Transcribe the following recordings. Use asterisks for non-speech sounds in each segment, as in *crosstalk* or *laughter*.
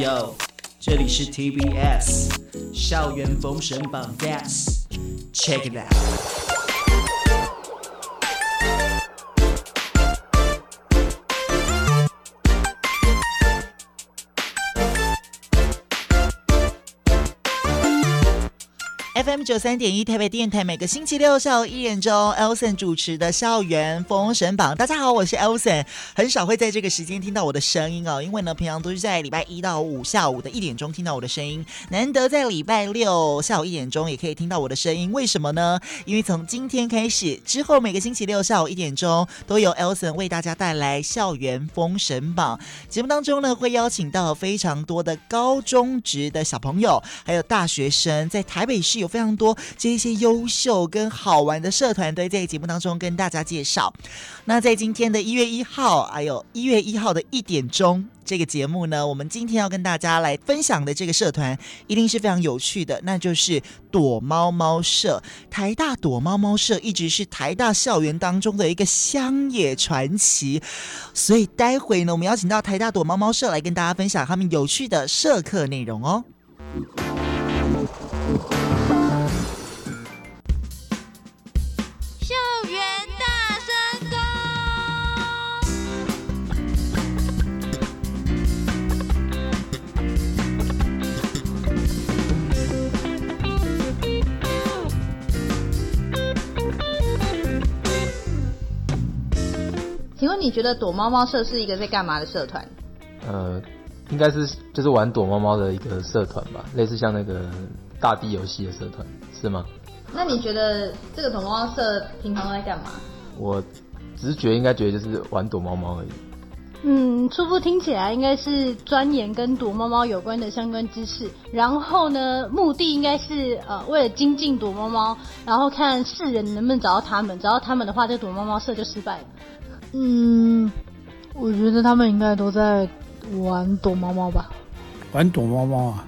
Yo，这里是 TBS 校园封神榜 Yes，Check it out。FM 九三点一台北电台，每个星期六下午一点钟，Elson 主持的校园封神榜。大家好，我是 Elson，很少会在这个时间听到我的声音哦，因为呢，平常都是在礼拜一到五下午的一点钟听到我的声音，难得在礼拜六下午一点钟也可以听到我的声音。为什么呢？因为从今天开始之后，每个星期六下午一点钟都有 Elson 为大家带来校园封神榜节目当中呢，会邀请到非常多的高中职的小朋友，还有大学生，在台北市有。非常多这些优秀跟好玩的社团都在节目当中跟大家介绍。那在今天的一月一号，还有一月一号的一点钟这个节目呢，我们今天要跟大家来分享的这个社团一定是非常有趣的，那就是躲猫猫社。台大躲猫猫社一直是台大校园当中的一个乡野传奇，所以待会呢，我们邀请到台大躲猫猫社来跟大家分享他们有趣的社课内容哦。你觉得躲猫猫社是一个在干嘛的社团？呃，应该是就是玩躲猫猫的一个社团吧，类似像那个大地游戏的社团，是吗？那你觉得这个躲猫猫社平常都在干嘛？我直觉应该觉得就是玩躲猫猫而已。嗯，初步听起来应该是钻研跟躲猫猫有关的相关知识，然后呢，目的应该是呃为了精进躲猫猫，然后看世人能不能找到他们，找到他们的话，这个躲猫猫社就失败了。嗯，我觉得他们应该都在玩躲猫猫吧。玩躲猫猫啊？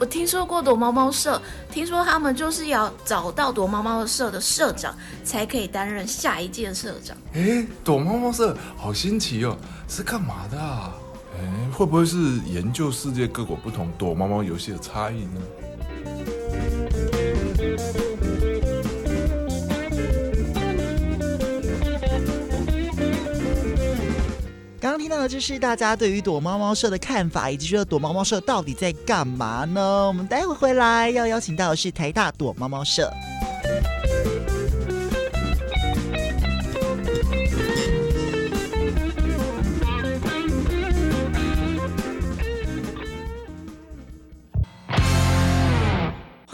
我听说过躲猫猫社，听说他们就是要找到躲猫猫社的社长，才可以担任下一届社长。哎，躲猫猫社好新奇哦，是干嘛的啊？哎，会不会是研究世界各国不同躲猫猫游戏的差异呢？这就是大家对于躲猫猫社的看法，以及觉得躲猫猫社到底在干嘛呢？我们待会回来要邀请到的是台大躲猫猫社。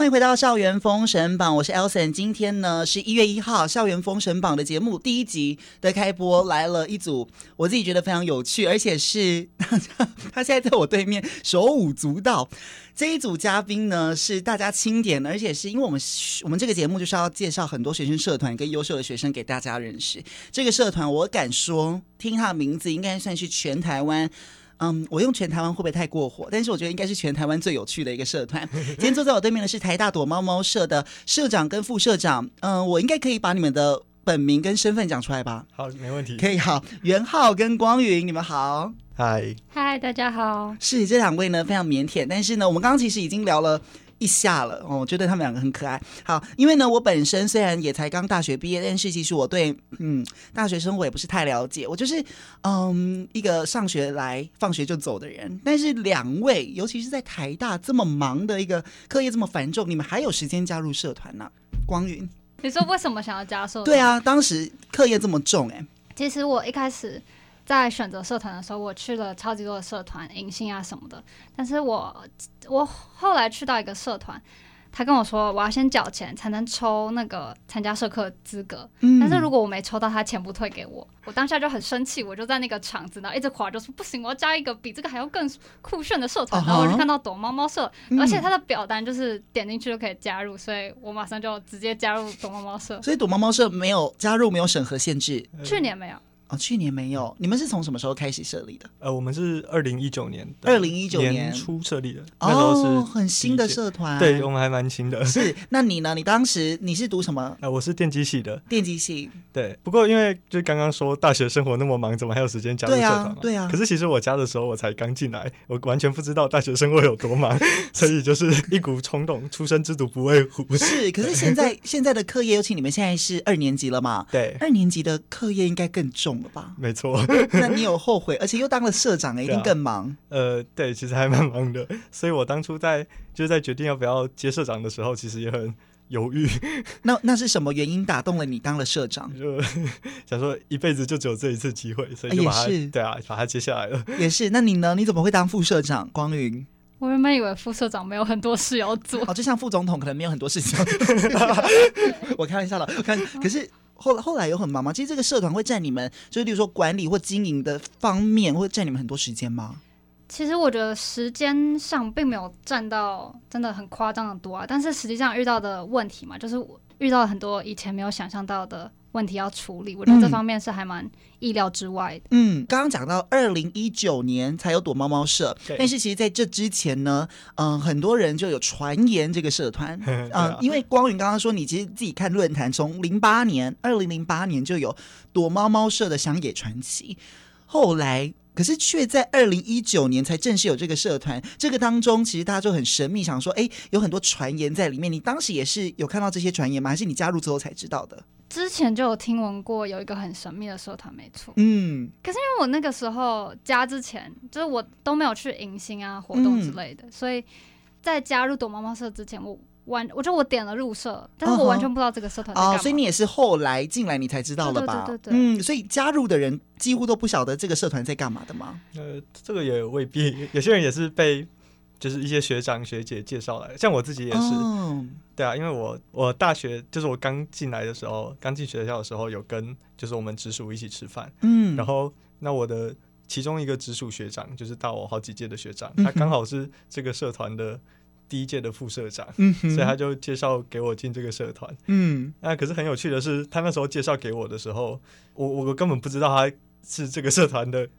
回到校园封神榜，我是 Elson。今天呢是一月一号，校园封神榜的节目第一集的开播，来了一组我自己觉得非常有趣，而且是 *laughs* 他现在在我对面手舞足蹈。这一组嘉宾呢是大家钦点的，而且是因为我们我们这个节目就是要介绍很多学生社团跟优秀的学生给大家认识。这个社团我敢说，听他的名字应该算是全台湾。嗯，我用全台湾会不会太过火？但是我觉得应该是全台湾最有趣的一个社团。今天坐在我对面的是台大躲猫猫社的社长跟副社长。嗯，我应该可以把你们的本名跟身份讲出来吧？好，没问题。可以，好，元浩跟光云，你们好。嗨，嗨，大家好。是这两位呢，非常腼腆，但是呢，我们刚刚其实已经聊了。一下了哦，我觉得他们两个很可爱。好，因为呢，我本身虽然也才刚大学毕业，但是其实我对嗯大学生活也不是太了解。我就是嗯一个上学来放学就走的人。但是两位，尤其是在台大这么忙的一个课业这么繁重，你们还有时间加入社团呢？光云，你说为什么想要加社？对啊，当时课业这么重哎、欸。其实我一开始。在选择社团的时候，我去了超级多的社团，迎新啊什么的。但是我我后来去到一个社团，他跟我说我要先缴钱才能抽那个参加社课资格。嗯。但是如果我没抽到，他钱不退给我。我当下就很生气，我就在那个场子，然后一直滑，就说不行，我要加一个比这个还要更酷炫的社团。然后我就看到躲猫猫社，而且他的表单就是点进去就可以加入，所以我马上就直接加入躲猫猫社。所以躲猫猫社没有加入没有审核限制？去年没有。哦，去年没有。你们是从什么时候开始设立的？呃，我们是二零一九年，二零一九年初设立的，哦，那时候是很新的社团。对，我们还蛮新的。*laughs* 是，那你呢？你当时你是读什么？*laughs* 呃，我是电机系的。电机系。对，不过因为就刚刚说大学生活那么忙，怎么还有时间加入社团嘛？对啊。对啊。可是其实我加的时候我才刚进来，我完全不知道大学生活有多忙，*laughs* 所以就是一股冲动，初生之犊不畏虎。是，可是现在现在的课业，尤其你们现在是二年级了嘛？对。二年级的课业应该更重了吧？没错。*laughs* 那你有后悔，而且又当了社长，*laughs* 一定更忙。啊、呃，对，其实还蛮忙的。*laughs* 所以我当初在就是在决定要不要接社长的时候，其实也很犹豫。那那是什么原因打动了你当了社长？就想说一辈子就只有这一次机会，所以就把它、也是对啊，把它接下来了。也是。那你呢？你怎么会当副社长？光云，我原本以为副社长没有很多事要做，哦，就像副总统可能没有很多事情。我开玩笑了，我看可是。后来后来有很忙吗？其实这个社团会占你们，就是比如说管理或经营的方面，会占你们很多时间吗？其实我觉得时间上并没有占到真的很夸张的多啊，但是实际上遇到的问题嘛，就是遇到了很多以前没有想象到的问题要处理，我觉得这方面是还蛮意料之外的。嗯，刚刚讲到二零一九年才有躲猫猫社，但是其实在这之前呢，嗯、呃，很多人就有传言这个社团，*laughs* 嗯、呃，因为光云刚刚说你其实自己看论坛，从零八年二零零八年就有躲猫猫社的乡野传奇，后来可是却在二零一九年才正式有这个社团，这个当中其实大家就很神秘，想说，哎，有很多传言在里面，你当时也是有看到这些传言吗？还是你加入之后才知道的？之前就有听闻过有一个很神秘的社团，没错。嗯，可是因为我那个时候加之前，就是我都没有去迎新啊活动之类的，嗯、所以在加入躲猫猫社之前，我完我就我点了入社，但是我完全不知道这个社团哦，所以你也是后来进来你才知道了吧？对对对对，嗯，所以加入的人几乎都不晓得这个社团在干嘛的吗？呃，这个也未必，*laughs* 有些人也是被。就是一些学长学姐介绍来，像我自己也是，oh. 对啊，因为我我大学就是我刚进来的时候，刚进学校的时候有跟就是我们直属一起吃饭，嗯，然后那我的其中一个直属学长就是大我好几届的学长，他刚好是这个社团的第一届的副社长，嗯，所以他就介绍给我进这个社团，嗯，那可是很有趣的是，他那时候介绍给我的时候，我我根本不知道他是这个社团的。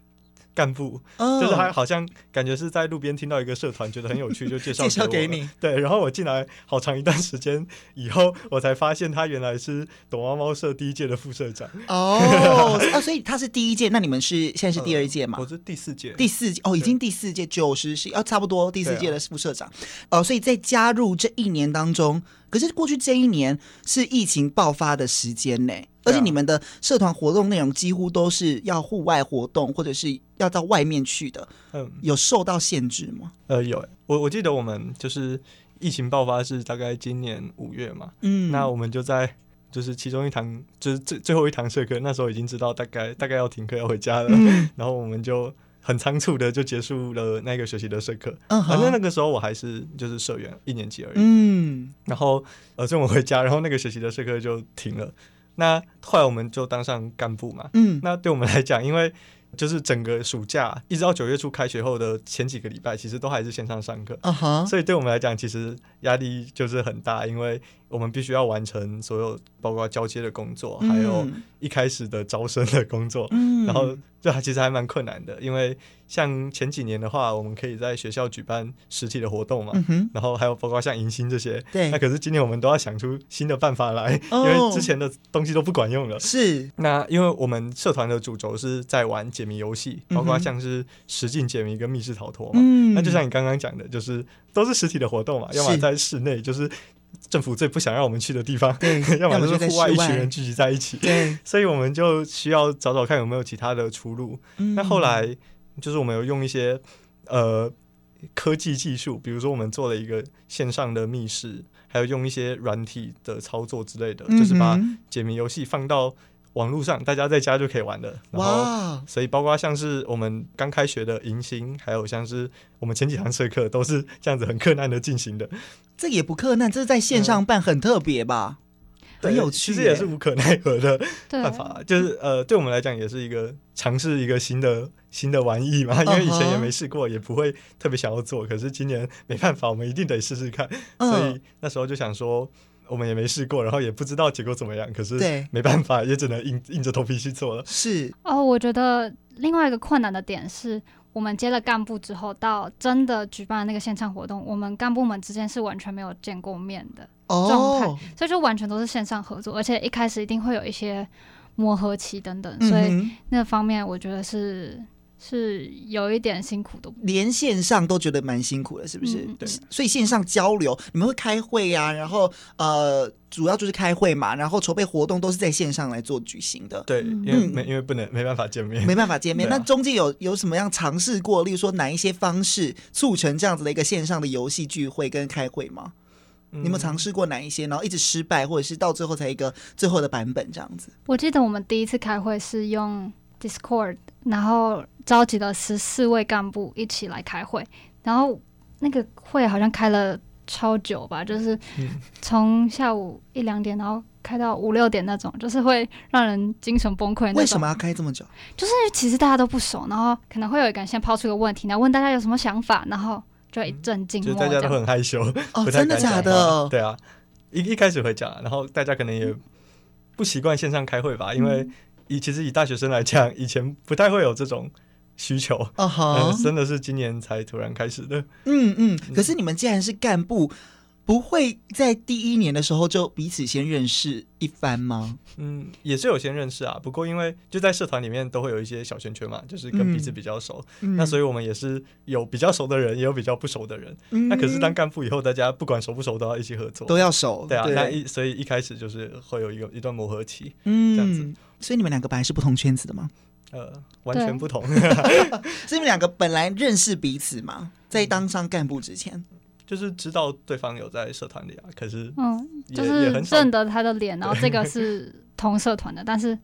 干部，oh. 就是他好像感觉是在路边听到一个社团，觉得很有趣，就介绍 *laughs* 介绍给你。对，然后我进来好长一段时间以后，我才发现他原来是躲猫猫社第一届的副社长。哦，*laughs* 啊，所以他是第一届，那你们是现在是第二届嘛？呃，我是第四届，第四届哦，已经第四届，九十是要差不多第四届的副社长。哦，呃，所以在加入这一年当中，可是过去这一年是疫情爆发的时间呢。而且你们的社团活动内容几乎都是要户外活动，或者是要到外面去的。嗯，有受到限制吗？呃，有。我我记得我们就是疫情爆发是大概今年五月嘛。嗯，那我们就在就是其中一堂就是最最后一堂社课，那时候已经知道大概大概要停课要回家了。嗯，*laughs* 然后我们就很仓促的就结束了那个学期的社课。嗯，反正那个时候我还是就是社员一年级而已。嗯，然后呃，所以我回家，然后那个学期的社课就停了。那后来我们就当上干部嘛，嗯，那对我们来讲，因为就是整个暑假一直到九月初开学后的前几个礼拜，其实都还是线上上课，啊哈，所以对我们来讲，其实压力就是很大，因为我们必须要完成所有包括交接的工作，嗯、还有一开始的招生的工作，嗯，然后这还其实还蛮困难的，因为。像前几年的话，我们可以在学校举办实体的活动嘛，嗯、然后还有包括像迎新这些。对，那可是今年我们都要想出新的办法来，哦，因为之前的东西都不管用了。是。那因为我们社团的主轴是在玩解谜游戏，包括像是实境解谜跟密室逃脱嘛。嗯。那就像你刚刚讲的，就是都是实体的活动嘛，要么在室内，就是政府最不想让我们去的地方；对，*laughs* 要么就是户外，一群人聚集在一起。对。*laughs* 所以我们就需要找找看有没有其他的出路。嗯。那后来。就是我们有用一些呃科技技术，比如说我们做了一个线上的密室，还有用一些软体的操作之类的，嗯、就是把解谜游戏放到网络上，大家在家就可以玩的。然后，哇所以包括像是我们刚开学的迎新，还有像是我们前几堂社课，都是这样子很克难的进行的。这也不克难，这是在线上办很特别吧？嗯很有趣，其实也是无可奈何的办法，就是呃，对我们来讲也是一个尝试一个新的新的玩意嘛，因为以前也没试过，也不会特别想要做。可是今年没办法，我们一定得试试看。所以那时候就想说，我们也没试过，然后也不知道结果怎么样。可是，没办法，也只能硬 *laughs* 硬着头皮去做了。是哦，我觉得另外一个困难的点是。我们接了干部之后，到真的举办那个线上活动，我们干部们之间是完全没有见过面的状态，oh. 所以就完全都是线上合作，而且一开始一定会有一些磨合期等等，所以那方面我觉得是。是有一点辛苦的，连线上都觉得蛮辛苦的，是不是？嗯、对，所以线上交流，你们会开会呀、啊，然后呃，主要就是开会嘛，然后筹备活动都是在线上来做举行的。对，因为没、嗯、因为不能没办法见面，没办法见面。啊、那中间有有什么样尝试过？例如说哪一些方式促成这样子的一个线上的游戏聚会跟开会吗？嗯、你们尝试过哪一些？然后一直失败，或者是到最后才一个最后的版本这样子？我记得我们第一次开会是用 Discord，然后。召集了十四位干部一起来开会，然后那个会好像开了超久吧，就是从下午一两点，然后开到五六点那种，就是会让人精神崩溃。为什么要开这么久？就是其实大家都不熟，然后可能会有一个人先抛出一个问题，然后问大家有什么想法，然后就一阵静默。就大家都很害羞哦，真的假的？对啊，一一开始会讲，然后大家可能也不习惯线上开会吧，因为以其实以大学生来讲，以前不太会有这种。需求啊哈、uh，huh. 真的是今年才突然开始的。嗯嗯，可是你们既然是干部，不会在第一年的时候就彼此先认识一番吗？嗯，也是有先认识啊。不过因为就在社团里面都会有一些小圈圈嘛，就是跟彼此比较熟。嗯、那所以我们也是有比较熟的人，也有比较不熟的人。嗯、那可是当干部以后，大家不管熟不熟都要一起合作，都要熟。对啊，对那一所以一开始就是会有一个一段磨合期。嗯，这样子。所以你们两个本来是不同圈子的吗？呃，完全不同。对 *laughs* *laughs* 所以你们两个本来认识彼此嘛，在当上干部之前，就是知道对方有在社团里啊。可是，嗯，就是认得他的脸，然后这个 *laughs* 是同社团的，但是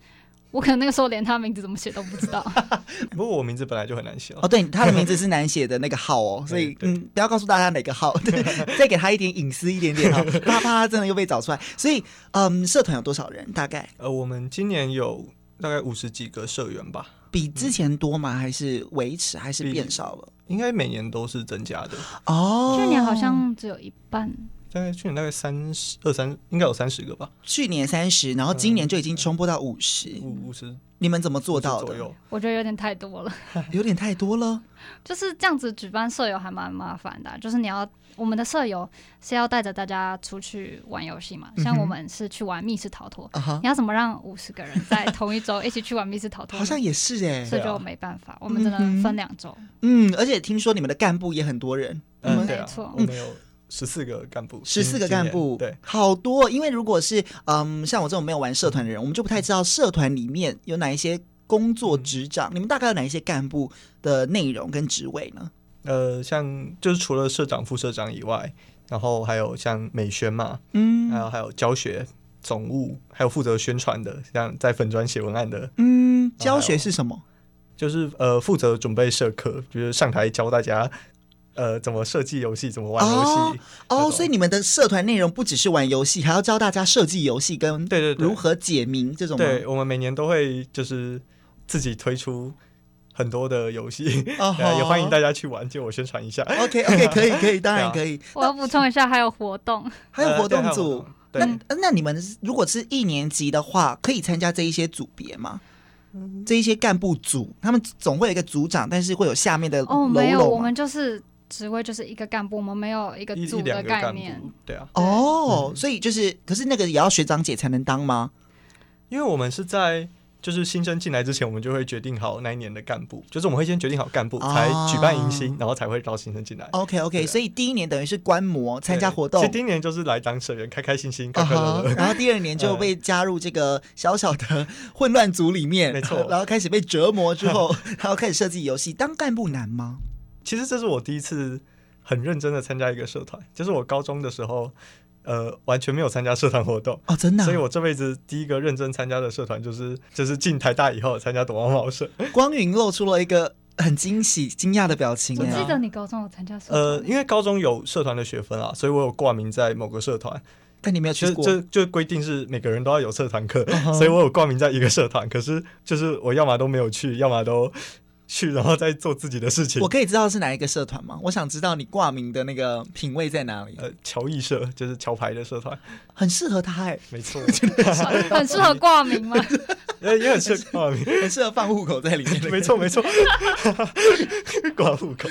我可能那个时候连他名字怎么写都不知道。*laughs* 不过我名字本来就很难写哦，对，他的名字是难写的那个号哦，*laughs* 所以嗯，不要告诉大家哪个号，对，再给他一点隐私一点点哈，怕怕他真的又被找出来。所以，嗯，社团有多少人？大概？呃，我们今年有。大概五十几个社员吧，比之前多吗？还是维持？还是变少了？应该每年都是增加的哦。去年好像只有一半，大概去年大概三十二三，应该有三十个吧。去年三十，然后今年就已经冲破到五十，五五十。你们怎么做到的？我觉得有点太多了，*laughs* 有点太多了。就是这样子举办舍友还蛮麻烦的，就是你要我们的舍友是要带着大家出去玩游戏嘛，像我们是去玩密室逃脱，你要怎么让五十个人在同一周一起去玩密室逃脱？好像也是哎，所以就没办法，我们只能分两周。嗯，而且听说你们的干部也很多人，嗯，没错，我们有十四个干部，十四个干部，对，好多。因为如果是嗯，像我这种没有玩社团的人，我们就不太知道社团里面有哪一些。工作职掌，你们大概有哪一些干部的内容跟职位呢？呃，像就是除了社长、副社长以外，然后还有像美宣嘛，嗯，还有还有教学总务，还有负责宣传的，像在粉砖写文案的，嗯，教学是什么？就是呃，负责准备社课，就是上台教大家呃怎么设计游戏，怎么玩游戏。哦，哦，所以你们的社团内容不只是玩游戏，还要教大家设计游戏跟对对如何解谜这种。对，我们每年都会就是。自己推出很多的游戏，*laughs* uh. 也欢迎大家去玩，借我宣传一下。OK OK，可以 *laughs* 可以，当然可以。我要补充一下，还有活动，*laughs* 还有活动组。呃、那那你们如果是一年级的话，可以参加这一些组别吗？嗯、这一些干部组，他们总会有一个组长，但是会有下面的。哦，没有，我们就是职位就是一个干部，我们没有一个组的概念。对啊。哦，所以就是，可是那个也要学长姐才能当吗？因为我们是在。就是新生进来之前，我们就会决定好那一年的干部。就是我们会先决定好干部，才举办迎新，然后才会招新生进来。OK OK，所以第一年等于是观摩参加活动。其实第一年就是来当社员，开开心心，快快乐乐。*laughs* 然后第二年就被加入这个小小的混乱组里面，*laughs* 没错。然后开始被折磨之后，然后开始设计游戏。当干部难吗？其实这是我第一次很认真的参加一个社团，就是我高中的时候。呃，完全没有参加社团活动哦，真的，所以我这辈子第一个认真参加的社团就是就是进台大以后参加躲猫猫社。光云露出了一个很惊喜、惊讶的表情。我记得你高中有参加社团？呃，因为高中有社团的学分啊，所以我有挂名在某个社团。但你没有去过？就就规定是每个人都要有社团课，uh huh. 所以我有挂名在一个社团。可是就是我要么都没有去，要么都去，然后再做自己的事情。我可以知道是哪一个社团吗？我想知道你挂名的那个品味在哪里。呃，桥艺社就是桥牌的社团，很适合他哎，*laughs* 没错，*laughs* 很适合挂名吗？*laughs* 也也很适合挂名，很适合放户口在里面。没错没错，挂户口。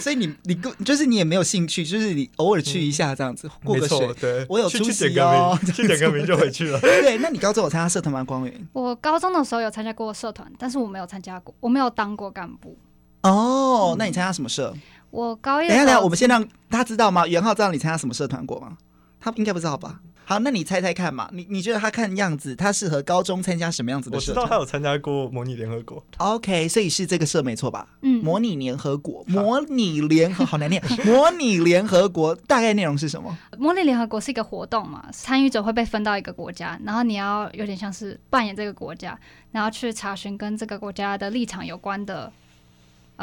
所以你你就是你也没有兴趣，就是你偶尔去一下这样子过个水。对，我有出席哦，去点个名就回去了。对，那你高中有参加社团吗？光源？我高中的时候有参加过社团，但是我没有参加过，我没有当过干部。哦，那你参加什么社？我高一。等下等下，我们先让他知道吗？袁浩知道你参加什么社团过吗？他应该不知道吧？好，那你猜猜看嘛？你你觉得他看样子，他适合高中参加什么样子的社团？我知道他有参加过模拟联合国。OK，所以是这个社没错吧？嗯，模拟联合国，模拟联 *laughs* 合好难念。模拟联合国大概内容是什么？模拟联合国是一个活动嘛，参与者会被分到一个国家，然后你要有点像是扮演这个国家，然后去查询跟这个国家的立场有关的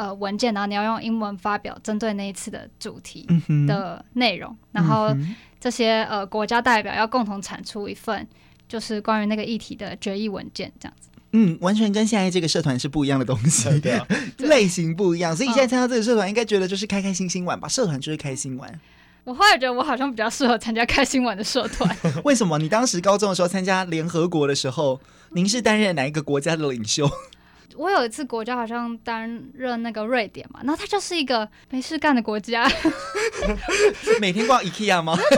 呃文件，然后你要用英文发表针对那一次的主题的内容，嗯、然后。嗯这些呃国家代表要共同产出一份就是关于那个议题的决议文件，这样子。嗯，完全跟现在这个社团是不一样的东西，*laughs* 对啊，类型不一样。所以你现在参加这个社团，应该觉得就是开开心心玩吧？社团就是开心玩。我后来觉得我好像比较适合参加开心玩的社团。*laughs* 为什么？你当时高中的时候参加联合国的时候，您是担任哪一个国家的领袖？我有一次国家好像担任那个瑞典嘛，然后它就是一个没事干的国家，每天逛 IKEA 吗？*laughs*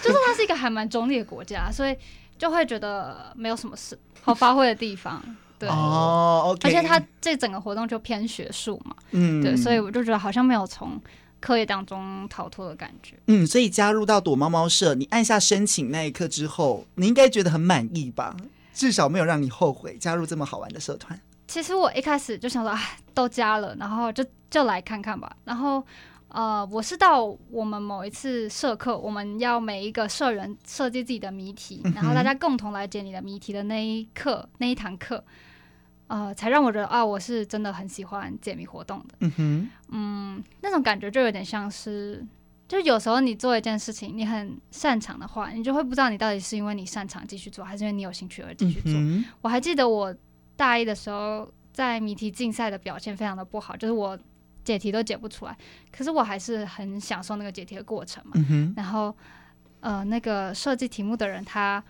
就是它是一个还蛮中立的国家，所以就会觉得没有什么事好发挥的地方。对哦而且它这整个活动就偏学术嘛，嗯，对，所以我就觉得好像没有从课业当中逃脱的感觉。嗯，所以加入到躲猫猫社，你按下申请那一刻之后，你应该觉得很满意吧？至少没有让你后悔加入这么好玩的社团。其实我一开始就想说，哎，都加了，然后就就来看看吧。然后，呃，我是到我们某一次社课，我们要每一个社员设计自己的谜题，然后大家共同来解你的谜题的那一课那一堂课，呃，才让我觉得啊，我是真的很喜欢解谜活动的。嗯哼，嗯，那种感觉就有点像是，就有时候你做一件事情，你很擅长的话，你就会不知道你到底是因为你擅长继续做，还是因为你有兴趣而继续做。嗯、我还记得我。大一的时候，在谜题竞赛的表现非常的不好，就是我解题都解不出来。可是我还是很享受那个解题的过程嘛。嗯、然后，呃，那个设计题目的人他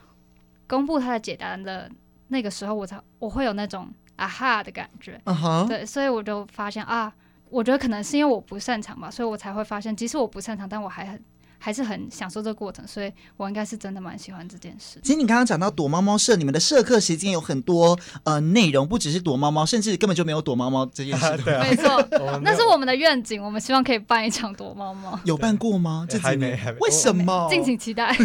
公布他的解答的那个时候，我才我会有那种啊哈的感觉。Uh huh. 对，所以我就发现啊，我觉得可能是因为我不擅长吧，所以我才会发现，即使我不擅长，但我还很。还是很享受这个过程，所以我应该是真的蛮喜欢这件事。其实你刚刚讲到躲猫猫社，你们的社课时间有很多呃内容，不只是躲猫猫，甚至根本就没有躲猫猫这件事。*laughs* 对啊，没错，那是我们的愿景，我们希望可以办一场躲猫猫。有办过吗？这还没，还没。为什么？敬请期待。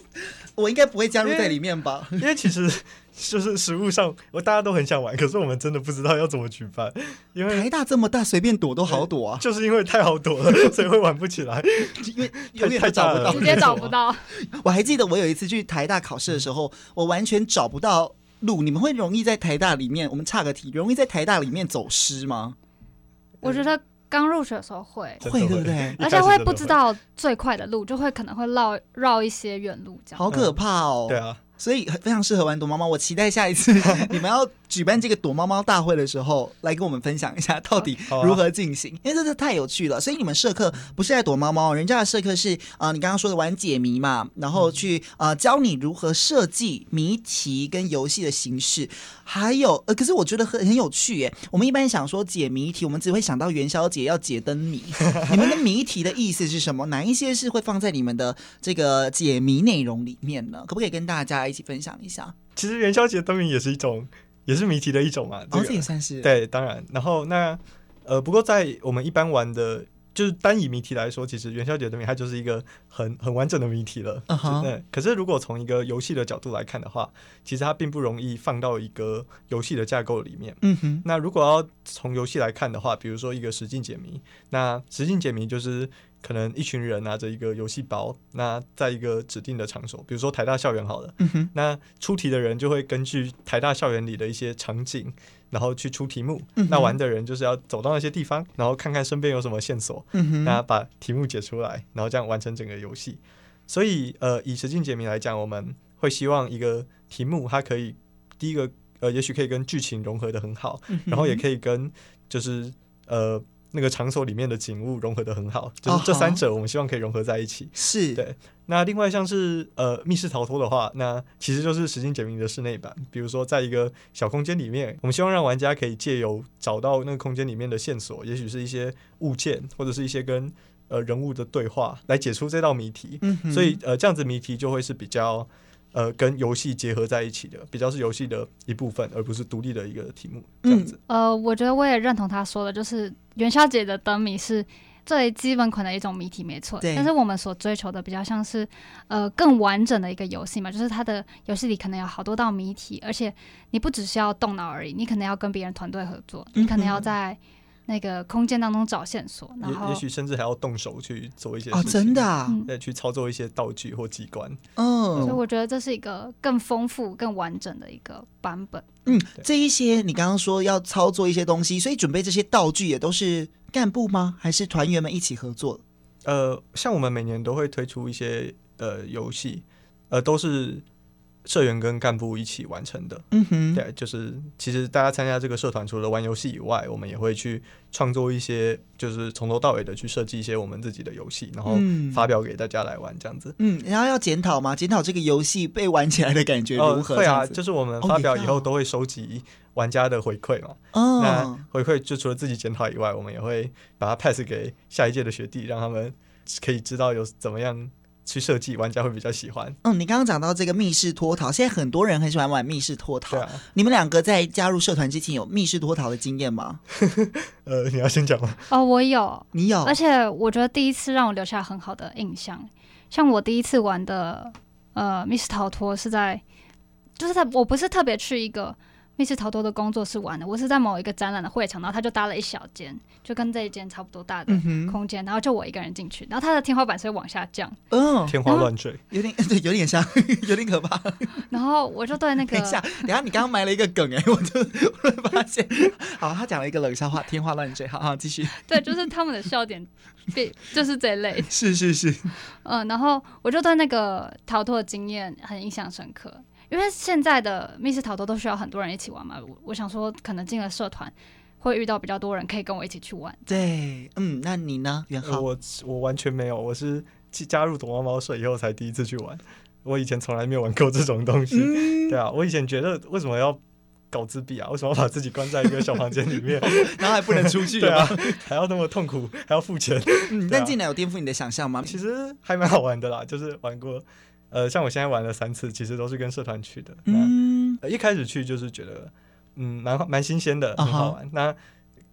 *laughs* 我应该不会加入在里面吧？因为，因为其实。就是实物上，我大家都很想玩，可是我们真的不知道要怎么举办。因为台大这么大，随便躲都好躲啊。就是因为太好躲了，所以会玩不起来。*laughs* 因为永远找不到，直接找不到。*laughs* 我还记得我有一次去台大考试的时候，我完全找不到路。你们会容易在台大里面？我们差个题，容易在台大里面走失吗？我觉得刚入学的时候会，会对不对？而且会不知道最快的路，就会可能会绕绕一些远路，这样好可怕哦。对啊。所以非常适合玩躲猫猫，我期待下一次 *laughs* 你们要举办这个躲猫猫大会的时候，来跟我们分享一下到底如何进行，因为这是太有趣了。所以你们社课不是在躲猫猫，人家的社课是啊、呃，你刚刚说的玩解谜嘛，然后去啊、呃、教你如何设计谜题跟游戏的形式，还有呃，可是我觉得很很有趣耶。我们一般想说解谜题，我们只会想到元宵节要解灯谜，*laughs* 你们的谜题的意思是什么？哪一些是会放在你们的这个解谜内容里面呢？可不可以跟大家？一起分享一下。其实元宵节灯谜也是一种，也是谜题的一种嘛。这个、哦，这也算是对，当然。然后那呃，不过在我们一般玩的，就是单以谜题来说，其实元宵节的谜它就是一个很很完整的谜题了。嗯。可是如果从一个游戏的角度来看的话，其实它并不容易放到一个游戏的架构里面。嗯哼。那如果要从游戏来看的话，比如说一个实境解谜，那实境解谜就是。可能一群人拿着一个游戏包，那在一个指定的场所，比如说台大校园好了，嗯、那出题的人就会根据台大校园里的一些场景，然后去出题目。嗯、那玩的人就是要走到那些地方，然后看看身边有什么线索，那把题目解出来，然后这样完成整个游戏。所以，呃，以实境解谜来讲，我们会希望一个题目它可以第一个呃，也许可以跟剧情融合的很好，嗯、然后也可以跟就是呃那个场所里面的景物融合的很好，就是这三者我们希望可以融合在一起。是对。那另外像是呃密室逃脱的话，那其实就是实境解谜的室内版。比如说，在一个小空间里面，我们希望让玩家可以借由找到那个空间里面的线索，也许是一些物件，或者是一些跟呃人物的对话，来解出这道谜题。嗯，所以呃这样子谜题就会是比较呃跟游戏结合在一起的，比较是游戏的一部分，而不是独立的一个题目。这样子。嗯、呃，我觉得我也认同他说的，就是元宵节的灯谜是。最基本款的一种谜题，没错。但是我们所追求的比较像是，呃，更完整的一个游戏嘛，就是它的游戏里可能有好多道谜题，而且你不只是要动脑而已，你可能要跟别人团队合作，你可能要在那个空间当中找线索，然后也也许甚至还要动手去做一些事情哦，真的啊，对，去操作一些道具或机关。嗯，所以我觉得这是一个更丰富、更完整的一个版本。嗯，这一些你刚刚说要操作一些东西，所以准备这些道具也都是。干部吗？还是团员们一起合作？呃，像我们每年都会推出一些呃游戏，呃，都是社员跟干部一起完成的。嗯哼，对，就是其实大家参加这个社团，除了玩游戏以外，我们也会去创作一些，就是从头到尾的去设计一些我们自己的游戏，然后发表给大家来玩，这样子。嗯，然后要检讨吗？检讨这个游戏被玩起来的感觉如何？呃、会啊，就是我们发表以后都会收集。玩家的回馈嘛，哦，那回馈就除了自己检讨以外，我们也会把它 pass 给下一届的学弟，让他们可以知道有怎么样去设计，玩家会比较喜欢。嗯，你刚刚讲到这个密室脱逃，现在很多人很喜欢玩密室脱逃。啊，你们两个在加入社团之前有密室脱逃的经验吗？*laughs* 呃，你要先讲吗？哦，我有，*laughs* 你有，而且我觉得第一次让我留下很好的印象。像我第一次玩的呃密室逃脱是在，就是在我不是特别去一个。密室逃脱的工作室玩的，我是在某一个展览的会场，然后他就搭了一小间，就跟这一间差不多大的空间，嗯，然后就我一个人进去，然后他的天花板是会往下降，嗯，天花乱坠，*laughs* 有点 *laughs* 对，有点像，*laughs* 有点可怕。然后我就对那个，等一下，等一下，你刚刚埋了一个梗哎，我就我就发现，好，他讲了一个冷笑话，天花乱坠，好好继续。对，就是他们的笑点，对就是这一类，是是是，嗯，然后我就对那个逃脱的经验很印象深刻。因为现在的密室逃脱都需要很多人一起玩嘛，我我想说，可能进了社团会遇到比较多人可以跟我一起去玩。对，嗯，那你呢？元浩，呃、我我完全没有，我是加入躲猫猫社以后才第一次去玩，我以前从来没有玩过这种东西。嗯、对啊，我以前觉得为什么要搞自闭啊？为什么要把自己关在一个小房间里面，*laughs* 然后还不能出去？*laughs* 对啊，还要那么痛苦，还要付钱。嗯，但进来有颠覆你的想象吗？其实还蛮好玩的啦，就是玩过。呃，像我现在玩了三次，其实都是跟社团去的。嗯，呃、一开始去就是觉得，嗯，蛮蛮新鲜的，很好玩。Uh -huh. 那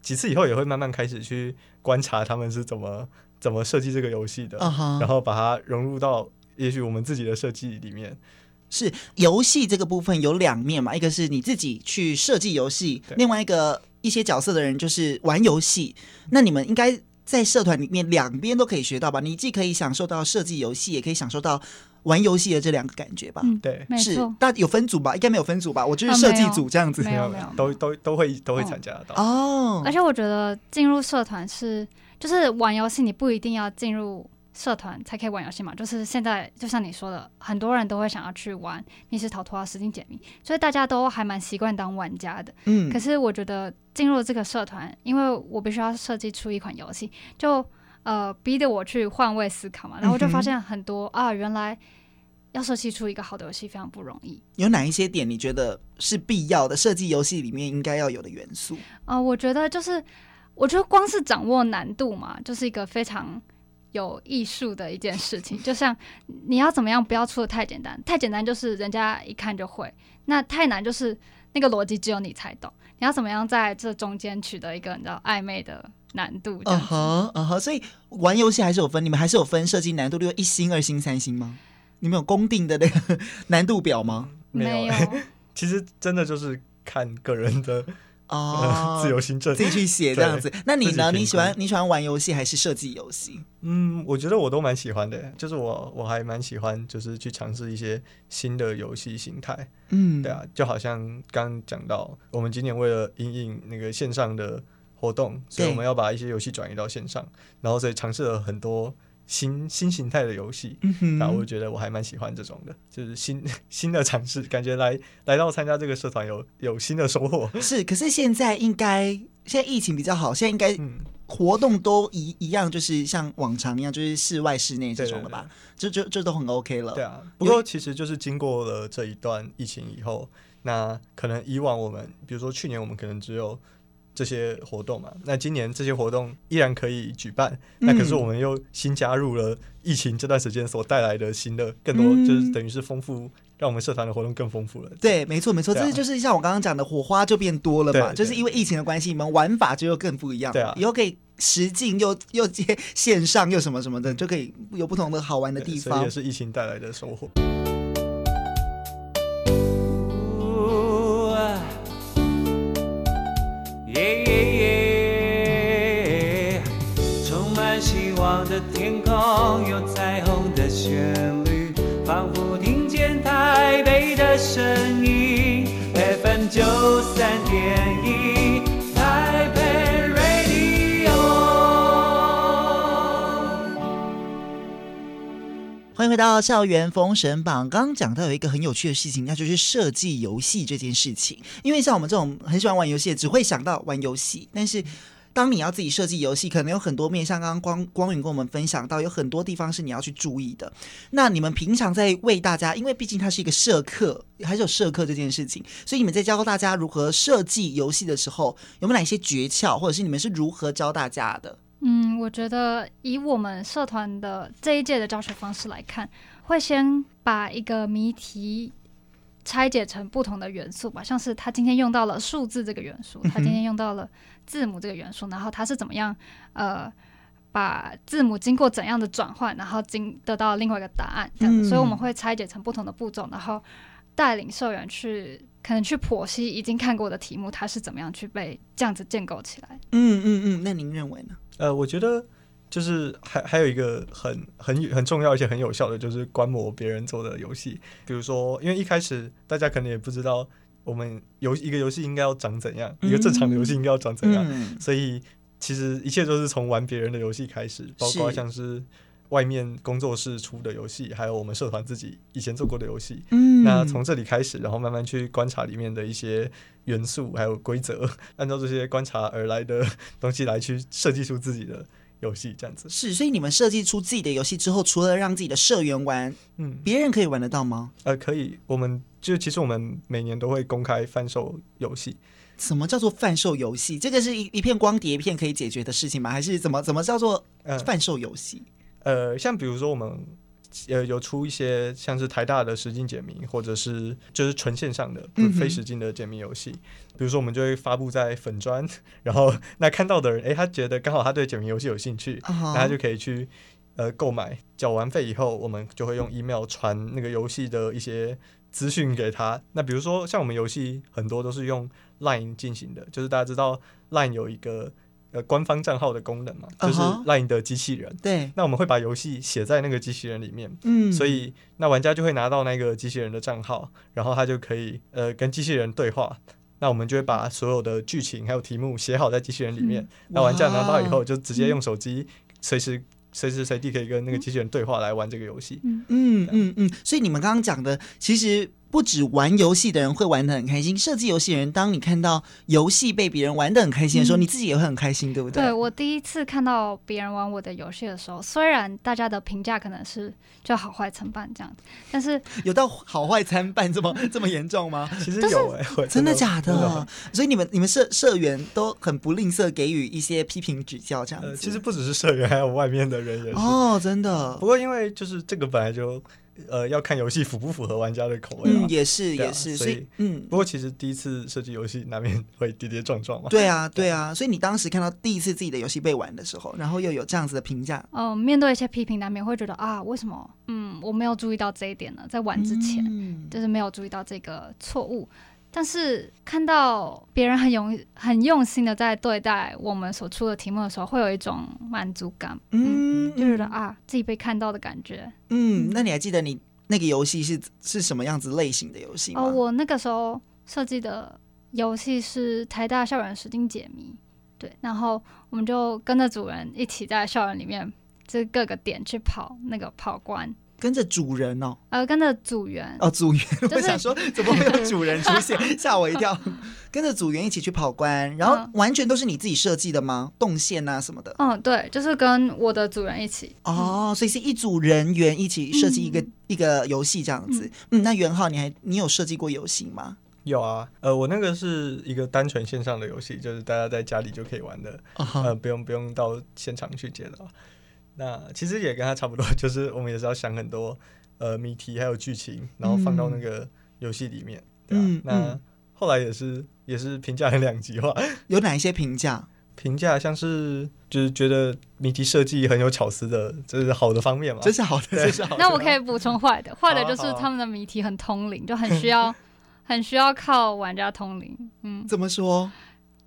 几次以后也会慢慢开始去观察他们是怎么怎么设计这个游戏的，uh -huh. 然后把它融入到也许我们自己的设计里面。是游戏这个部分有两面嘛，一个是你自己去设计游戏，另外一个一些角色的人就是玩游戏。那你们应该在社团里面两边都可以学到吧？你既可以享受到设计游戏，也可以享受到。玩游戏的这两个感觉吧，嗯，对，是，但有分组吧？应该没有分组吧？我就是设计组这样子，没有没有，都都都会都会参加得到哦。而且我觉得进入社团是，就是玩游戏，你不一定要进入社团才可以玩游戏嘛。就是现在就像你说的，很多人都会想要去玩密室逃脱啊、实景解谜，所以大家都还蛮习惯当玩家的。嗯，可是我觉得进入这个社团，因为我必须要设计出一款游戏，就。呃，逼得我去换位思考嘛，然后我就发现很多、嗯、啊，原来要设计出一个好的游戏非常不容易。有哪一些点你觉得是必要的？设计游戏里面应该要有的元素？啊、呃，我觉得就是，我觉得光是掌握难度嘛，就是一个非常有艺术的一件事情。就像你要怎么样不要出的太简单，太简单就是人家一看就会，那太难就是那个逻辑只有你才懂。你要怎么样在这中间取得一个你知道暧昧的？难度，嗯哼，嗯哼，所以玩游戏还是有分，你们还是有分设计难度，例如一星、二星、三星吗？你们有公定的那个 *laughs* 难度表吗？没有，*laughs* 其实真的就是看个人的哦、呃，自由心证，自己去写这样子。那你呢？你喜欢你喜欢玩游戏还是设计游戏？嗯，我觉得我都蛮喜欢的，就是我我还蛮喜欢，就是去尝试一些新的游戏形态。嗯，对啊，就好像刚讲到，我们今年为了应应那个线上的。活动，所以我们要把一些游戏转移到线上，然后所以尝试了很多新 *laughs* 新形态的游戏，然后、我觉得我还蛮喜欢这种的，就是新 *laughs* 新的尝试，感觉来来到参加这个社团有有新的收获。*laughs* 是，可是现在应该现在疫情比较好，现在应该活动都一一样，就是像往常一样，就是室外室内这种的吧？这这这都很 OK 了。对啊，不过其实就是经过了这一段疫情以后，那可能以往我们，比如说去年我们可能只有。这些活动嘛，那今年这些活动依然可以举办，嗯、那可是我们又新加入了疫情这段时间所带来的新的更多，嗯、就是等于是丰富，让我们社团的活动更丰富了。对，没错没错，这、啊、就是像我刚刚讲的，火花就变多了嘛，就是因为疫情的关系，你们玩法就又更不一样。对啊，以后可以实境又又接线上又什么什么的，就可以有不同的好玩的地方。这也是疫情带来的收获。天空有彩虹的旋律，仿佛听见台北的声音。FM 九三点一，台北 Radio。欢迎回到校园封神榜。刚刚讲到有一个很有趣的事情，那就是设计游戏这件事情。因为像我们这种很喜欢玩游戏，只会想到玩游戏，但是。当你要自己设计游戏，可能有很多面向。刚刚光光允跟我们分享到，有很多地方是你要去注意的。那你们平常在为大家，因为毕竟它是一个社课，还是有社课这件事情，所以你们在教大家如何设计游戏的时候，有没有哪些诀窍，或者是你们是如何教大家的？嗯，我觉得以我们社团的这一届的教学方式来看，会先把一个谜题拆解成不同的元素吧，像是他今天用到了数字这个元素，他今天用到了。字母这个元素，然后他是怎么样？呃，把字母经过怎样的转换，然后经得到另外一个答案这样子。嗯，所以我们会拆解成不同的步骤，然后带领社员去可能去剖析已经看过的题目，它是怎么样去被这样子建构起来。嗯嗯嗯，那您认为呢？呃，我觉得就是还还有一个很很很重要而且很有效的，就是观摩别人做的游戏。比如说，因为一开始大家可能也不知道。我们游一个游戏应该要长怎样？一个正常的游戏应该要长怎样？嗯、所以其实一切都是从玩别人的游戏开始，包括像是外面工作室出的游戏，还有我们社团自己以前做过的游戏。嗯，那从这里开始，然后慢慢去观察里面的一些元素还有规则，*laughs* 按照这些观察而来的东西来去设计出自己的。游戏这样子是，所以你们设计出自己的游戏之后，除了让自己的社员玩，嗯，别人可以玩得到吗？呃，可以。我们就其实我们每年都会公开贩售游戏。什么叫做贩售游戏？这个是一一片光碟片可以解决的事情吗？还是怎么怎么叫做贩售游戏？呃，像比如说我们。呃，有出一些像是台大的实境解谜，或者是就是纯线上的非实境的解谜游戏。嗯、比如说，我们就会发布在粉砖，然后 *laughs* 那看到的人，诶、欸，他觉得刚好他对解谜游戏有兴趣，那他就可以去呃购买。缴完费以后，我们就会用 email 传那个游戏的一些资讯给他。那比如说，像我们游戏很多都是用 Line 进行的，就是大家知道 Line 有一个。呃，官方账号的功能嘛，就是 LINE 的机器人。Uh-huh. 对，那我们会把游戏写在那个机器人里面。嗯，所以那玩家就会拿到那个机器人的账号，然后他就可以呃跟机器人对话。那我们就会把所有的剧情还有题目写好在机器人里面。嗯、那玩家拿到以后，就直接用手机随时随时随地可以跟那个机器人对话来玩这个游戏。嗯嗯嗯嗯。所以你们刚刚讲的，其实。不止玩游戏的人会玩的很开心，设计游戏的人，当你看到游戏被别人玩的很开心的时候，嗯、你自己也会很开心，对不对？对，我第一次看到别人玩我的游戏的时候，虽然大家的评价可能是就好坏参半这样，但是有到好坏参半这么 *laughs* 这么严重吗？其实有哎、欸，真的假的？所以你们你们社社员都很不吝啬给予一些批评指教，这样子、呃。其实不只是社员，还有外面的人也是哦，真的。不过因为就是这个本来就。呃，要看游戏符不符合玩家的口味，嗯，也是，啊、也是，所以，嗯，不过其实第一次设计游戏难免 *laughs* 会跌跌撞撞嘛。对啊，对啊，所以你当时看到第一次自己的游戏被玩的时候，然后又有这样子的评价，嗯，面对一些批评，难免会觉得啊，为什么，嗯，我没有注意到这一点呢？在玩之前，嗯、就是没有注意到这个错误。但是看到别人很用很用心的在对待我们所出的题目的时候，会有一种满足感，嗯，嗯就觉得啊，自己被看到的感觉。嗯，那你还记得你那个游戏是是什么样子类型的游戏吗？哦，我那个时候设计的游戏是台大校园实境解谜，对，然后我们就跟着主人一起在校园里面就是各个点去跑那个跑关。跟着主人哦，呃，跟着组员哦，组员，就是、我想说怎么会有主人出现，*laughs* 吓我一跳。跟着组员一起去跑关，然后完全都是你自己设计的吗？动线啊什么的？嗯，对，就是跟我的组员一起。哦，所以是一组人员一起设计一个、嗯、一个游戏这样子。嗯，那元浩，你还你有设计过游戏吗？有啊，呃，我那个是一个单纯线上的游戏，就是大家在家里就可以玩的，哦、呃，不用不用到现场去接的。那其实也跟他差不多，*laughs* 就是我们也是要想很多呃谜题还有剧情，然后放到那个游戏里面，嗯、对啊。那后来也是也是评价很两极化，*laughs* 有哪一些评价？评价像是就是觉得谜题设计很有巧思的，这是好的方面嘛？*laughs* 这是好的，这是好的。那我可以补充坏的，坏的就是他们的谜题很通灵，就很需要很需要靠玩家通灵。嗯，怎么说？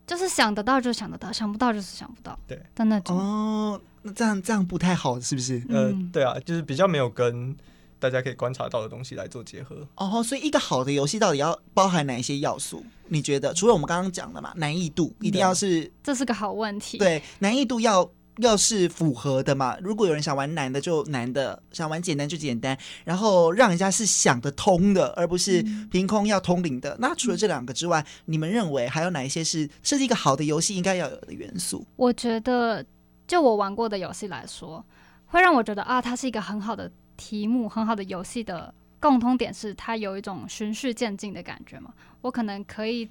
就是想得到就想得到，想不到就是想不到。对，但那种。哦，那这样这样不太好，是不是？呃，对啊，就是比较没有跟大家可以观察到的东西来做结合。哦，所以一个好的游戏到底要包含哪一些要素？你觉得？除了我们刚刚讲的嘛，难易度一定要是，这是个好问题。对，难易度要。要是符合的嘛，如果有人想玩难的就难的，想玩简单就简单，然后让人家是想得通的，而不是凭空要通灵的。嗯、那除了这两个之外，你们认为还有哪一些是设计一个好的游戏应该要有的元素？我觉得，就我玩过的游戏来说，会让我觉得啊，它是一个很好的题目，很好的游戏的共通点是它有一种循序渐进的感觉嘛。我可能可以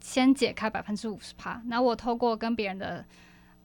先解开百分之五十趴，那我透过跟别人的。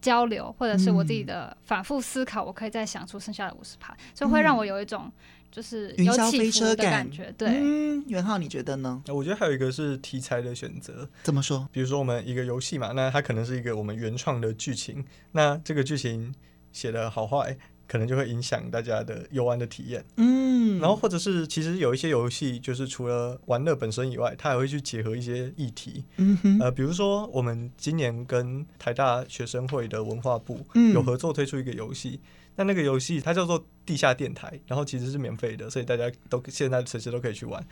交流，或者是我自己的反复思考，嗯、我可以再想出剩下的五十趴，所以会让我有一种就是云霄飞车的感觉。对，嗯，元浩，你觉得呢？我觉得还有一个是题材的选择。怎么说？比如说我们一个游戏嘛，那它可能是一个我们原创的剧情，那这个剧情写的好坏。可能就会影响大家的游玩的体验，嗯，然后或者是其实有一些游戏，就是除了玩乐本身以外，它还会去结合一些议题，嗯哼，呃，比如说我们今年跟台大学生会的文化部有合作推出一个游戏，那、嗯、那个游戏它叫做《地下电台》，然后其实是免费的，所以大家都现在随时都可以去玩，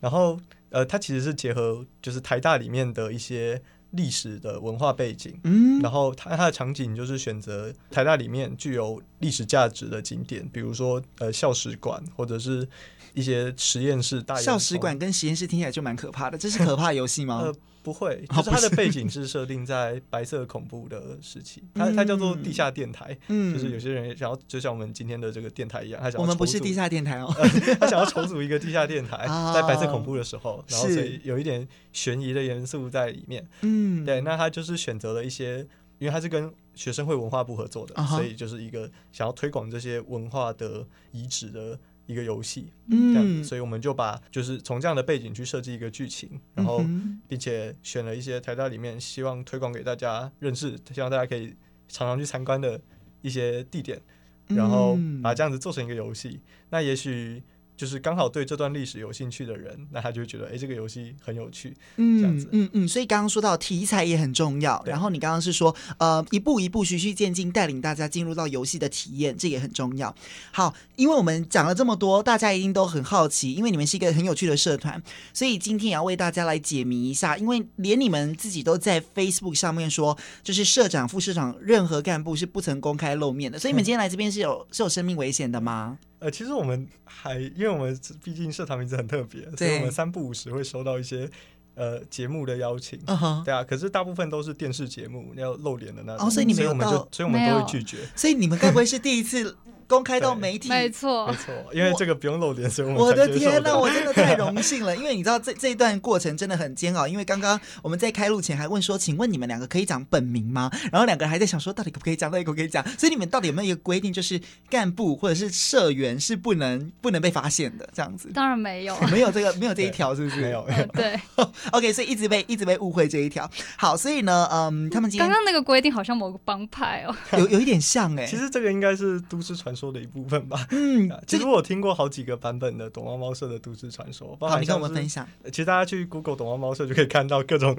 然后呃，它其实是结合就是台大里面的一些。历史的文化背景，嗯，然后它它的场景就是选择台大里面具有历史价值的景点，比如说呃校史馆或者是一些实验室。大校史馆跟实验室听起来就蛮可怕的，这是可怕游戏吗？呃，不会，就是它的背景是设定在白色恐怖的时期，*laughs* 它它叫做地下电台，嗯，就是有些人想要就像我们今天的这个电台一样，他想要我们不是地下电台哦，*laughs* 他想要重组一个地下电台，*laughs* 在白色恐怖的时候，然后所以有一点悬疑的元素在里面，嗯。嗯，对，那他就是选择了一些，因为他是跟学生会文化部合作的，uh huh. 所以就是一个想要推广这些文化的遗址的一个游戏。嗯，这样，所以我们就把就是从这样的背景去设计一个剧情，然后并且选了一些台大里面希望推广给大家认识，希望大家可以常常去参观的一些地点，然后把这样子做成一个游戏。那也许。就是刚好对这段历史有兴趣的人，那他就会觉得，哎、欸，这个游戏很有趣，嗯，这样子，嗯嗯。所以刚刚说到题材也很重要，然后你刚刚是说，呃，一步一步循序渐进，带领大家进入到游戏的体验，这也很重要。好，因为我们讲了这么多，大家一定都很好奇，因为你们是一个很有趣的社团，所以今天也要为大家来解谜一下。因为连你们自己都在 Facebook 上面说，就是社长、副社长，任何干部是不曾公开露面的。所以你们今天来这边是有是有生命危险的吗？呃，其实我们还，因为我们毕竟社团名字很特别，所以我们三不五时会收到一些呃节目的邀请，uh huh. 对啊，可是大部分都是电视节目要露脸的那种，哦，所以你们有到，所以我们都会拒绝，所以你们该不会是第一次？公开到媒体，没错，没错，因为这个不用露脸，所以我的天呐，我真的太荣幸了。因为你知道这这一段过程真的很煎熬。因为刚刚我们在开录前还问说，请问你们两个可以讲本名吗？然后两个人还在想说，到底可不可以讲，到底可不可以讲？所以你们到底有没有一个规定，就是干部或者是社员是不能不能被发现的这样子？当然没有，没有这个没有这一条，是不是？没有，对。*laughs* OK，所以一直被一直被误会这一条。好，所以呢，嗯，他们今天刚刚那个规定好像某个帮派哦，有有一点像哎、欸。其实这个应该是都市传说的一部分吧。嗯，其实我听过好几个版本的躲猫猫社的都市传说，你跟我们分享。其实大家去 Google 躲猫猫社就可以看到各种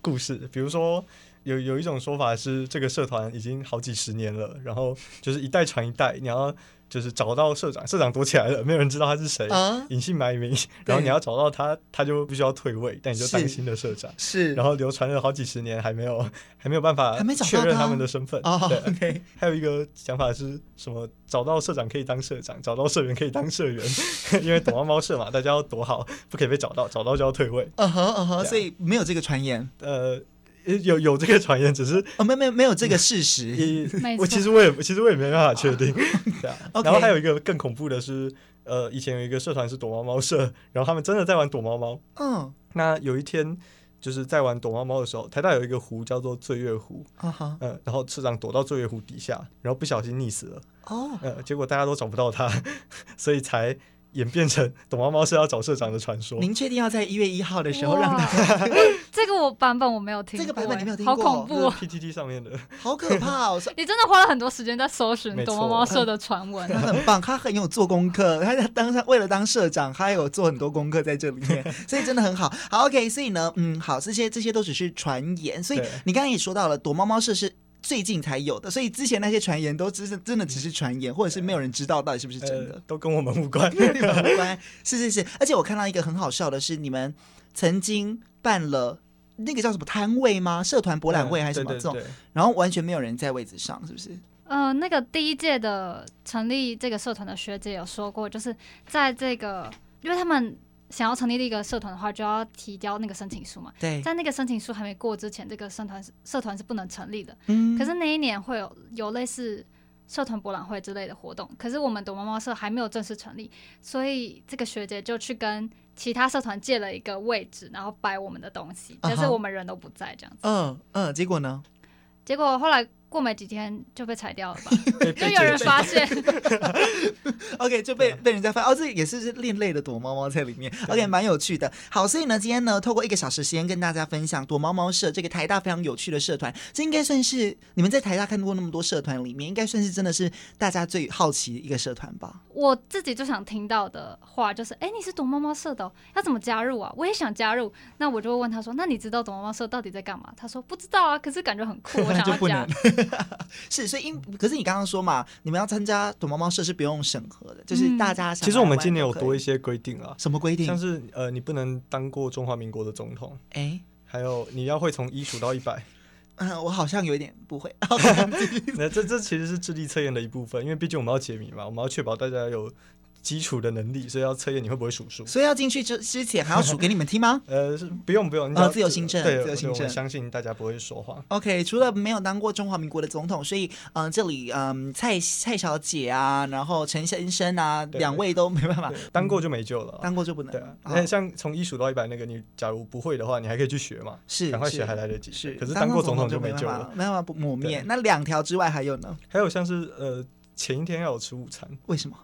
故事，*laughs* 比如说，有有一种说法是，这个社团已经好几十年了，然后就是一代传一代，你要。就是找到社长，社长躲起来了，没有人知道他是谁，隐、uh, 姓埋名。然后你要找到他，他就必须要退位，但你就当新的社长。是，然后流传了好几十年，还没有，还没有办法确认他们的身份。哦对，OK。还有一个想法是什么？找到社长可以当社长，找到社员可以当社员，*laughs* 因为躲猫猫社嘛，大家要躲好，不可以被找到，找到就要退位。*laughs* 嗯哼嗯哼，所以没有这个传言。呃。有有这个传言，只是哦，没没没有这个事实。*laughs* *laughs* 我其实我也其实我也没办法确定。*laughs* 对啊，然后还有一个更恐怖的是，呃，以前有一个社团是躲猫猫社，然后他们真的在玩躲猫猫。嗯，那有一天就是在玩躲猫猫的时候，台大有一个湖叫做醉月湖。嗯，然后社长躲到醉月湖底下，然后不小心溺死了。哦，呃，结果大家都找不到他，所以才。演变成躲猫猫是要找社长的传说。您确定要在一月一号的时候让他？*laughs* 这个我版本我没有听过，这个版本你没有听过，好恐怖！PTT 上面的，好可怕哦！*laughs* 你真的花了很多时间在搜寻躲猫猫社的传闻，他很棒，他很有做功课，他在当上为了当社长，他有做很多功课在这里面，*laughs* 所以真的很好。好，OK，所以呢，嗯，好，这些这些都只是传言，所以你刚刚也说到了，躲猫猫社是。最近才有的，所以之前那些传言都只是真的只是传言，或者是没有人知道到底是不是真的，呃、都跟我们无关，*laughs* 跟你们无关。是是是，而且我看到一个很好笑的是，你们曾经办了那个叫什么摊位吗？社团博览会还是什么这种，然后完全没有人在位置上，是不是？呃，那个第一届的成立这个社团的学姐有说过，就是在这个，因为他们。想要成立一个社团的话，就要提交那个申请书嘛。对，在那个申请书还没过之前，这个社团社团是不能成立的。嗯。可是那一年会有有类似社团博览会之类的活动，可是我们躲猫猫社还没有正式成立，所以这个学姐就去跟其他社团借了一个位置，然后摆我们的东西，但是我们人都不在这样子。嗯嗯，结果呢？结果后来。过没几天就被裁掉了吧？*laughs* 就有人发现，*laughs* OK，就被被人家发现哦，这也是是另类的躲猫猫在里面，OK，蛮有趣的。好，所以呢，今天呢，透过一个小时时间跟大家分享躲猫猫社这个台大非常有趣的社团，这应该算是你们在台大看过那么多社团里面，应该算是真的是大家最好奇的一个社团吧？我自己就想听到的话就是，哎，你是躲猫猫社的，要怎么加入啊？我也想加入，那我就会问他说，那你知道躲猫猫社到底在干嘛？他说不知道啊，可是感觉很酷，我想要加。*laughs* *laughs* 是，所以因可是你刚刚说嘛，你们要参加躲猫猫社是不用审核的，就是大家想。其实我们今年有多一些规定啊，什么规定？像是呃，你不能当过中华民国的总统，哎、欸，还有你要会从一数到一百。*laughs* 嗯，我好像有一点不会。*laughs* 那这这其实是智力测验的一部分，因为毕竟我们要解谜嘛，我们要确保大家有。基础的能力，所以要测验你会不会数数。所以要进去之之前还要数给你们听吗？*laughs* 呃，是不用不用，哦，自由新政，对，自由心证，我相信大家不会说谎。OK，除了没有当过中华民国的总统，所以嗯、呃，这里嗯、呃，蔡蔡小姐啊，然后陈先生啊，两位都没办法，当过就没救了，当过就不能。对，那像从一数到一百那个，你假如不会的话，你还可以去学嘛，是，赶快学还来得及。是，可是当过总统就没救了，没办法不抹灭。那两条之外还有呢？还有像是呃，前一天要有吃午餐，为什么？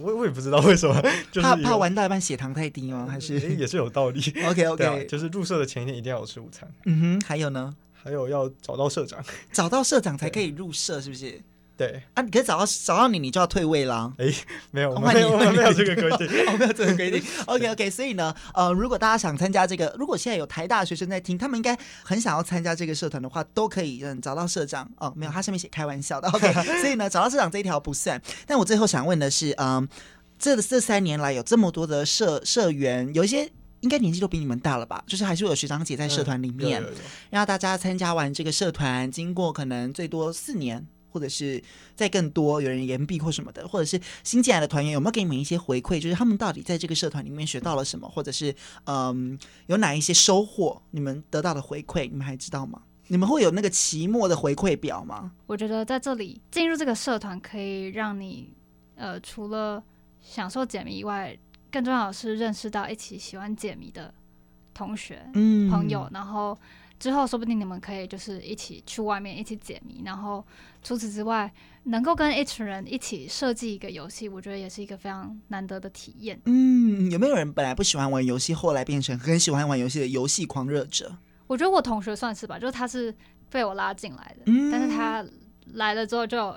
我我也不知道为什么，*laughs* 就是怕怕玩到一半血糖太低吗？还是也是有道理。OK OK，、*laughs* 啊、就是入社的前一天一定要有吃午餐。嗯哼，还有呢？还有要找到社长，*laughs* 找到社长才可以入社，是不是？对啊，你可以找到找到你，你就要退位啦。哎，没有，没有，没有这个规定，我 *laughs* 没有这个规定。*laughs* OK OK，所以呢，呃，如果大家想参加这个，如果现在有台大学生在听，他们应该很想要参加这个社团的话，都可以嗯找到社长。哦，没有，他上面写开玩笑的。OK，*laughs* 所以呢，找到社长这一条不算。但我最后想问的是，嗯。这这三年来有这么多的社社员，有一些应该年纪都比你们大了吧？就是还是有学长姐在社团里面，让大家参加完这个社团，经过可能最多四年，或者是在更多，有人延毕或什么的，或者是新进来的团员有没有给你们一些回馈？就是他们到底在这个社团里面学到了什么，或者是嗯有哪一些收获？你们得到的回馈，你们还知道吗？你们会有那个期末的回馈表吗？我觉得在这里进入这个社团可以让你呃除了享受解谜以外，更重要的是认识到一起喜欢解谜的同学、嗯、朋友，然后之后说不定你们可以就是一起去外面一起解谜，然后除此之外，能够跟一群人一起设计一个游戏，我觉得也是一个非常难得的体验。嗯，有没有人本来不喜欢玩游戏，后来变成很喜欢玩游戏的游戏狂热者？我觉得我同学算是吧，就是他是被我拉进来的，嗯、但是他来了之后就。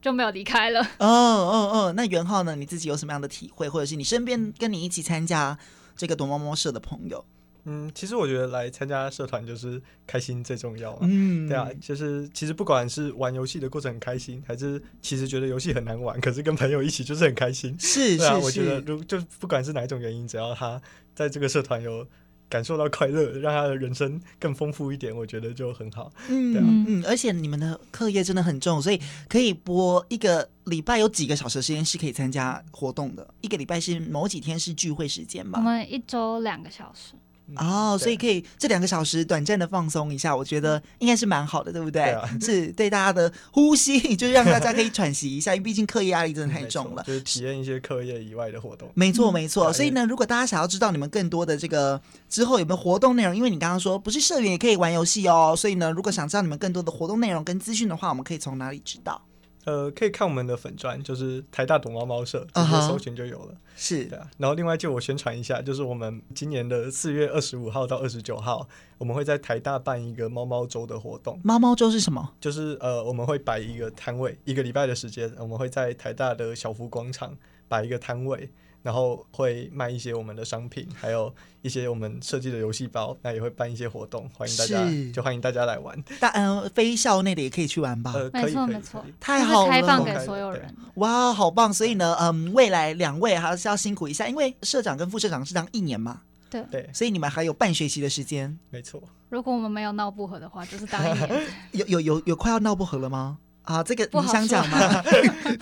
就没有离开了。哦哦哦，那元浩呢？你自己有什么样的体会，或者是你身边跟你一起参加这个躲猫猫社的朋友？嗯，其实我觉得来参加社团就是开心最重要嘛。嗯，对啊，就是其实不管是玩游戏的过程很开心，还是其实觉得游戏很难玩，可是跟朋友一起就是很开心。是，是是我觉得如就不管是哪一种原因，只要他在这个社团有感受到快乐，让他的人生更丰富一点，我觉得就很好。嗯，对啊，嗯，而且你们的课业真的很重，所以可以播一个礼拜有几个小时的时间是可以参加活动的，一个礼拜是某几天是聚会时间吧？我们一周两个小时。哦，所以可以这两个小时短暂的放松一下，我觉得应该是蛮好的，对不对？对啊、*laughs* 是对大家的呼吸，就是让大家可以喘息一下，因为毕竟课业压力真的太重了。就是体验一些课业以外的活动。没错，没错。所以呢，如果大家想要知道你们更多的这个之后有没有活动内容，因为你刚刚说不是社员也可以玩游戏哦，所以呢，如果想知道你们更多的活动内容跟资讯的话，我们可以从哪里知道？呃，可以看我们的粉专，就是台大躲猫猫社，直接搜寻就有了。Uh huh. 是的、啊。然后另外就我宣传一下，就是我们今年的四月二十五号到二十九号，我们会在台大办一个猫猫周的活动。猫猫周是什么？就是呃，我们会摆一个摊位，一个礼拜的时间，我们会在台大的小福广场摆一个摊位。然后会卖一些我们的商品，还有一些我们设计的游戏包，那也会办一些活动，欢迎大家，就欢迎大家来玩。大嗯，非校内的也可以去玩吧？呃，没错没错，太好了，开放给所有人。哇，好棒！所以呢，嗯，未来两位还是要辛苦一下，因为社长跟副社长是当一年嘛。对对，所以你们还有半学期的时间。没错。如果我们没有闹不和的话，就是当一年。*laughs* 有有有有快要闹不和了吗？啊，这个你想讲吗？*laughs*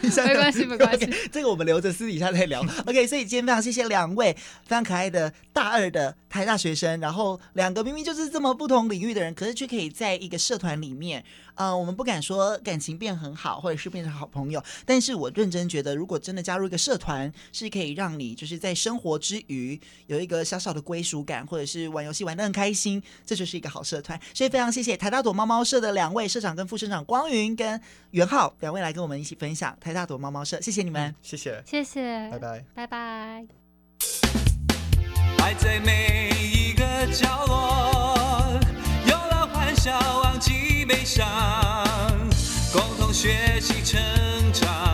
没关系，没关系。Okay, 这个我们留着私底下再聊。*laughs* OK，所以今天非常谢谢两位非常可爱的大二的台大学生，然后两个明明就是这么不同领域的人，可是却可以在一个社团里面。呃，我们不敢说感情变很好，或者是变成好朋友，但是我认真觉得，如果真的加入一个社团，是可以让你就是在生活之余有一个小小的归属感，或者是玩游戏玩得很开心，这就是一个好社团。所以非常谢谢台大朵猫猫社的两位社长跟副社长光云跟元浩两位来跟我们一起分享台大朵猫猫社，谢谢你们，谢谢，谢谢，拜拜，拜拜。爱在每一个角落，笑，忘记悲伤，共同学习成长。